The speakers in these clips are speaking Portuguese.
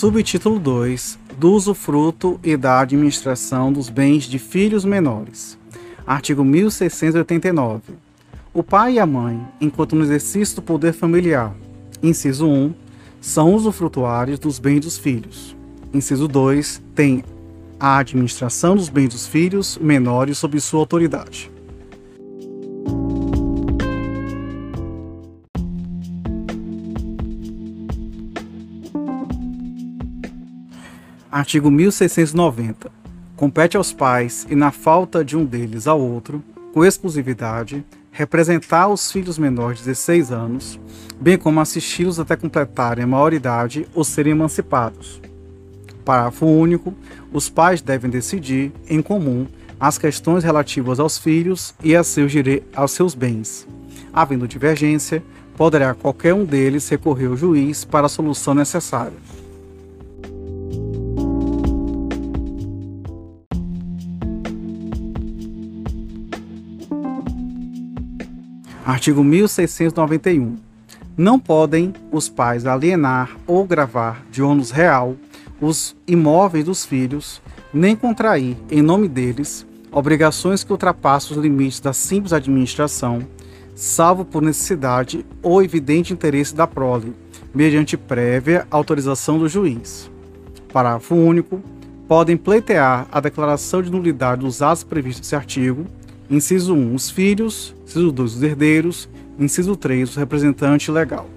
Subtítulo 2 Do usufruto e da administração dos bens de filhos menores. Artigo 1689. O pai e a mãe, enquanto no exercício do poder familiar, inciso 1, são usufrutuários dos bens dos filhos. Inciso 2, tem a administração dos bens dos filhos menores sob sua autoridade. Artigo 1690. Compete aos pais, e na falta de um deles ao outro, com exclusividade, representar os filhos menores de 16 anos, bem como assisti-los até completarem a maioridade ou serem emancipados. Parágrafo único. Os pais devem decidir, em comum, as questões relativas aos filhos e a seus, aos seus bens. Havendo divergência, poderá qualquer um deles recorrer ao juiz para a solução necessária. Artigo 1691. Não podem os pais alienar ou gravar de ônus real os imóveis dos filhos, nem contrair, em nome deles, obrigações que ultrapassam os limites da simples administração, salvo por necessidade ou evidente interesse da prole, mediante prévia autorização do juiz. Parágrafo único. Podem pleitear a declaração de nulidade dos atos previstos nesse artigo Inciso 1, os filhos. Inciso 2, os herdeiros. Inciso 3, o representante legal.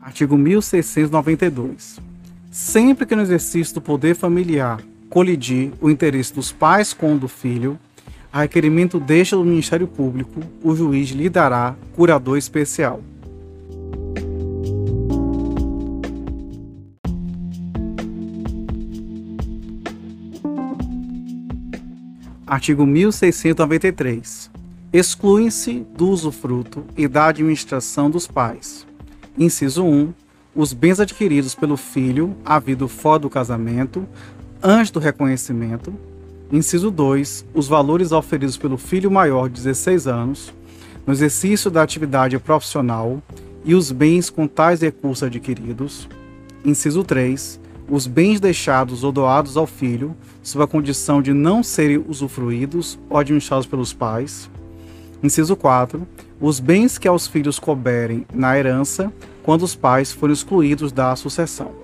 Artigo 1692. Sempre que no exercício do poder familiar colidir o interesse dos pais com o do filho, a requerimento deixa do Ministério Público, o juiz lhe dará curador especial. Artigo 1693. Excluem-se do usufruto e da administração dos pais. Inciso 1. Os bens adquiridos pelo filho havido fora do casamento, antes do reconhecimento. Inciso 2. Os valores oferidos pelo filho maior de 16 anos, no exercício da atividade profissional e os bens com tais recursos adquiridos. Inciso 3 os bens deixados ou doados ao filho, sob a condição de não serem usufruídos ou administrados pelos pais. Inciso 4. Os bens que aos filhos couberem na herança, quando os pais forem excluídos da sucessão.